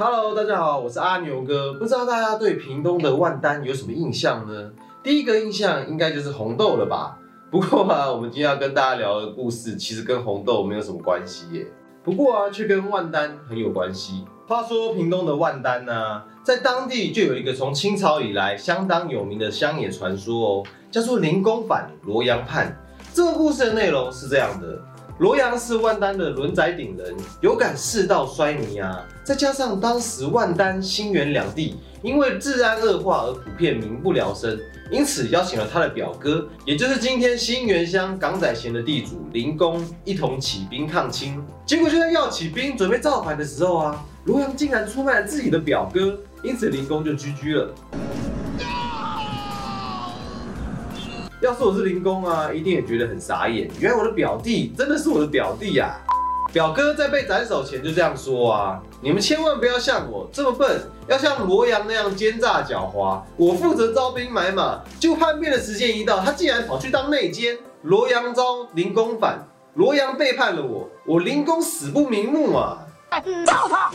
Hello，大家好，我是阿牛哥。不知道大家对屏东的万丹有什么印象呢？第一个印象应该就是红豆了吧？不过啊，我们今天要跟大家聊的故事，其实跟红豆没有什么关系耶。不过啊，却跟万丹很有关系。话说屏东的万丹呢，在当地就有一个从清朝以来相当有名的乡野传说哦，叫做灵公反罗阳叛。这个故事的内容是这样的。罗阳是万丹的轮载顶人，有感世道衰迷啊，再加上当时万丹、新源两地因为治安恶化而普遍民不聊生，因此邀请了他的表哥，也就是今天新源乡港仔贤的地主林公，一同起兵抗清。结果就在要起兵准备造反的时候啊，罗阳竟然出卖了自己的表哥，因此林公就居居了。要是我是林工啊，一定也觉得很傻眼。原来我的表弟真的是我的表弟呀！表哥在被斩首前就这样说啊：你们千万不要像我这么笨，要像罗阳那样奸诈狡猾。我负责招兵买马，就叛变的时间一到，他竟然跑去当内奸。罗阳招，林工反，罗阳背叛了我，我林工死不瞑目啊！造他，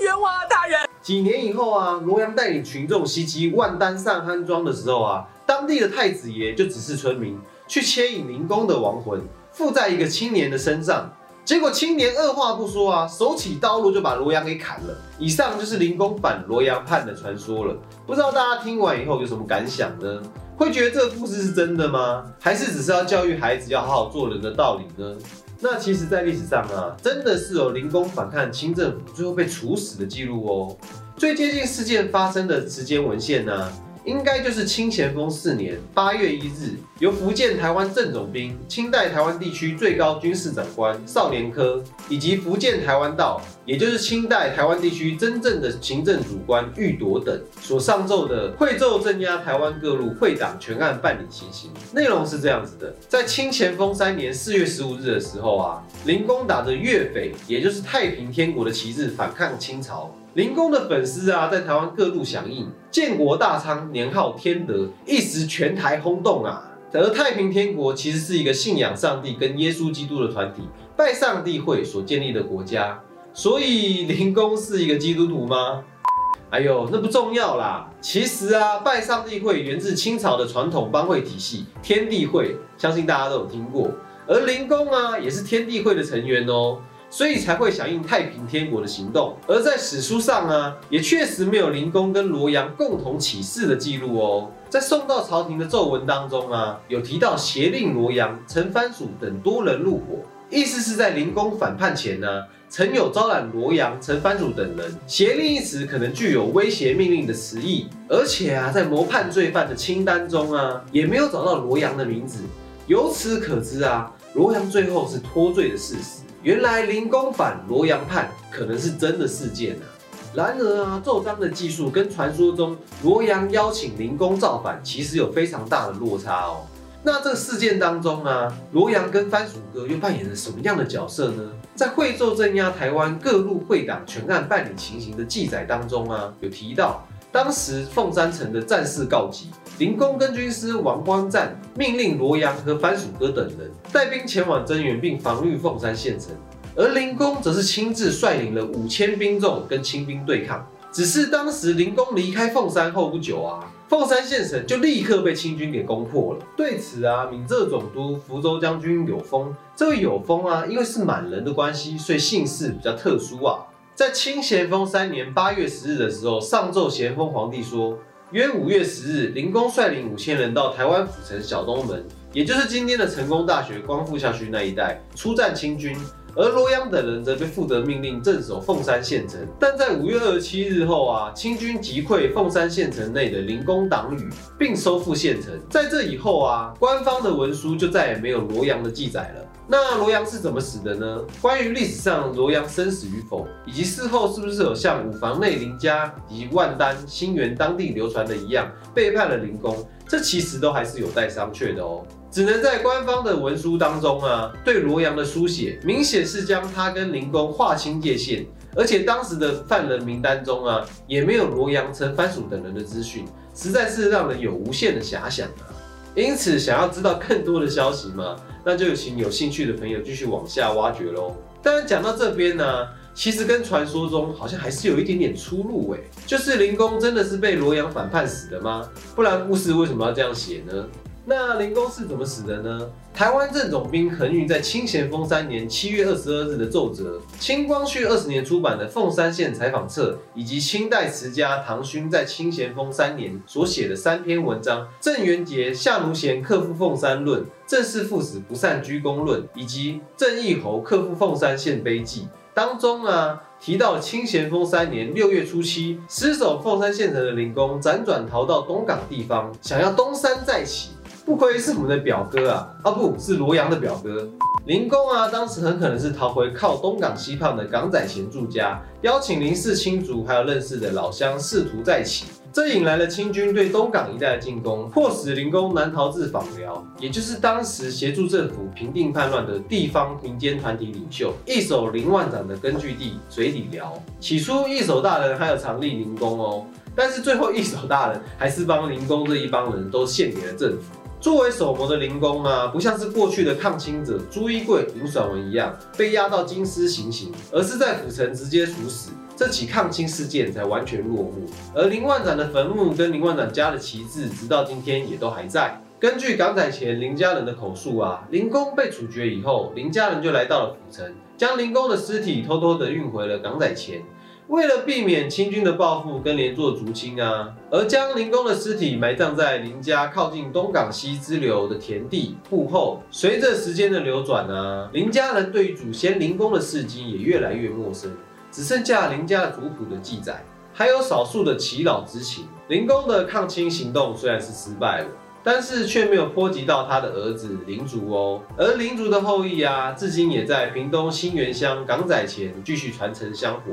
冤枉啊，大人！几年以后啊，罗阳带领群众袭击万丹上憨庄的时候啊。当地的太子爷就指示村民去牵引灵公的亡魂附在一个青年的身上，结果青年二话不说啊，手起刀落就把罗阳给砍了。以上就是灵公反罗阳叛的传说了。不知道大家听完以后有什么感想呢？会觉得这个故事是真的吗？还是只是要教育孩子要好好做人的道理呢？那其实，在历史上啊，真的是有灵公反抗清政府最后被处死的记录哦。最接近事件发生的时间文献呢？应该就是清咸丰四年八月一日，由福建台湾正总兵、清代台湾地区最高军事长官少年科，以及福建台湾道，也就是清代台湾地区真正的行政主官玉铎等所上奏的会奏镇压台湾各路会党全案办理情形。内容是这样子的：在清咸丰三年四月十五日的时候啊，林公打着粤匪，也就是太平天国的旗帜反抗清朝。林公的粉丝啊，在台湾各路响应，建国大昌，年号天德，一时全台轰动啊。而太平天国其实是一个信仰上帝跟耶稣基督的团体，拜上帝会所建立的国家。所以林公是一个基督徒吗？哎呦，那不重要啦。其实啊，拜上帝会源自清朝的传统帮会体系天地会，相信大家都有听过。而林公啊，也是天地会的成员哦。所以才会响应太平天国的行动，而在史书上啊，也确实没有灵公跟罗阳共同起事的记录哦。在送到朝廷的奏文当中啊，有提到协令罗阳、陈番薯等多人入伙，意思是在灵公反叛前呢，曾有招揽罗阳、陈番薯等人。协令一词可能具有威胁命令的词义，而且啊，在谋叛罪犯的清单中啊，也没有找到罗阳的名字。由此可知啊，罗阳最后是脱罪的事实。原来林公反罗阳叛可能是真的事件啊。然而啊，奏章的技术跟传说中罗阳邀请林公造反其实有非常大的落差哦。那这个事件当中啊，罗阳跟番薯哥又扮演了什么样的角色呢？在会奏镇压台湾各路会党全案办理情形的记载当中啊，有提到。当时凤山城的战事告急，林公跟军师王光赞命令罗阳和番薯哥等人带兵前往增援并防御凤山县城，而林公则是亲自率领了五千兵众跟清兵对抗。只是当时林公离开凤山后不久啊，凤山县城就立刻被清军给攻破了。对此啊，闽浙总督福州将军有丰，这位有丰啊，因为是满人的关系，所以姓氏比较特殊啊。在清咸丰三年八月十日的时候，上奏咸丰皇帝说，约五月十日，林公率领五千人到台湾府城小东门，也就是今天的成功大学光复校区那一带，出战清军。而罗阳等人则被负责命令镇守凤山县城。但在五月二十七日后啊，清军击溃凤山县城内的林公党羽，并收复县城。在这以后啊，官方的文书就再也没有罗阳的记载了。那罗阳是怎么死的呢？关于历史上罗阳生死与否，以及事后是不是有像五房内林家以及万丹、新源当地流传的一样背叛了林公，这其实都还是有待商榷的哦。只能在官方的文书当中啊，对罗阳的书写明显是将他跟林公划清界限，而且当时的犯人名单中啊，也没有罗阳、陈番薯等人的资讯，实在是让人有无限的遐想啊。因此，想要知道更多的消息吗？那就请有兴趣的朋友继续往下挖掘喽。当然，讲到这边呢，其实跟传说中好像还是有一点点出入诶。就是灵公真的是被罗阳反叛死的吗？不然故事为什么要这样写呢？那灵公是怎么死的呢？台湾正总兵恒运在清咸丰三年七月二十二日的奏折，清光绪二十年出版的《凤山县采访册》，以及清代词家唐勋在清咸丰三年所写的三篇文章《郑元杰夏奴贤克复凤山论》《郑氏父子不善居功论》，以及《郑义侯克复凤山县碑记》当中啊，提到清咸丰三年六月初七，失守凤山县城的林公辗转逃到东港地方，想要东山再起。不愧是我们的表哥啊！啊，不是罗阳的表哥林公啊，当时很可能是逃回靠东港西畔的港仔前住家，邀请林氏亲族还有认识的老乡试图再起，这引来了清军对东港一带的进攻，迫使林公南逃至访寮，也就是当时协助政府平定叛乱的地方民间团体领袖一手林万长的根据地水里寮。起初一手大人还有常立林公哦，但是最后一手大人还是帮林公这一帮人都献给了政府。作为首模的灵公啊，不像是过去的抗清者朱一贵、林爽文一样被押到京师行刑，而是在府城直接处死。这起抗清事件才完全落幕。而林万长的坟墓跟林万长家的旗帜，直到今天也都还在。根据港仔前林家人的口述啊，林公被处决以后，林家人就来到了府城，将林公的尸体偷偷的运回了港仔前。为了避免清军的报复跟连坐族亲啊，而将林公的尸体埋葬在林家靠近东港西支流的田地铺后。随着时间的流转啊，林家人对于祖先林公的事迹也越来越陌生，只剩下林家族谱的记载，还有少数的祈老之情。林公的抗清行动虽然是失败了，但是却没有波及到他的儿子林族哦。而林族的后裔啊，至今也在屏东新源乡港仔前继续传承香火。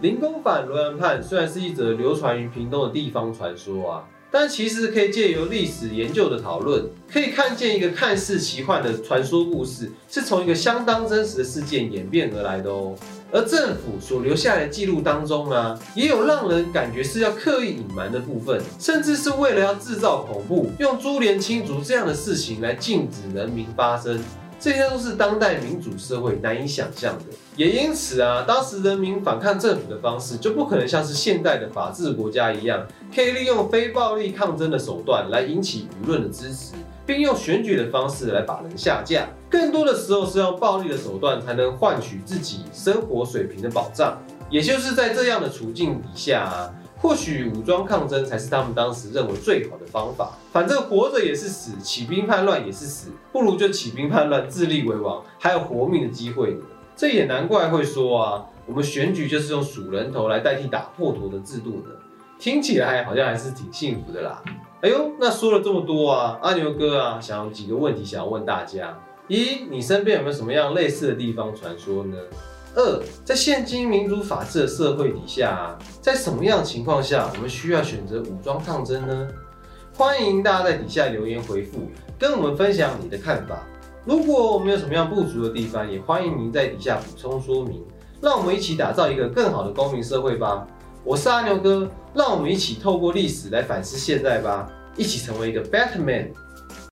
林公反罗阳叛虽然是一则流传于屏东的地方传说啊，但其实可以借由历史研究的讨论，可以看见一个看似奇幻的传说故事，是从一个相当真实的事件演变而来的哦。而政府所留下来的记录当中啊，也有让人感觉是要刻意隐瞒的部分，甚至是为了要制造恐怖，用株连亲族这样的事情来禁止人民发声。这些都是当代民主社会难以想象的，也因此啊，当时人民反抗政府的方式就不可能像是现代的法治国家一样，可以利用非暴力抗争的手段来引起舆论的支持，并用选举的方式来把人下架。更多的时候是用暴力的手段才能换取自己生活水平的保障。也就是在这样的处境底下啊。或许武装抗争才是他们当时认为最好的方法。反正活着也是死，起兵叛乱也是死，不如就起兵叛乱，自立为王，还有活命的机会呢。这也难怪会说啊，我们选举就是用数人头来代替打破头的制度的。听起来好像还是挺幸福的啦。哎呦，那说了这么多啊，阿牛哥啊，想有几个问题想要问大家：一，你身边有没有什么样类似的地方传说呢？二，在现今民主法治的社会底下，在什么样情况下我们需要选择武装抗争呢？欢迎大家在底下留言回复，跟我们分享你的看法。如果我们有什么样不足的地方，也欢迎您在底下补充说明。让我们一起打造一个更好的公民社会吧。我是阿牛哥，让我们一起透过历史来反思现在吧，一起成为一个 better man。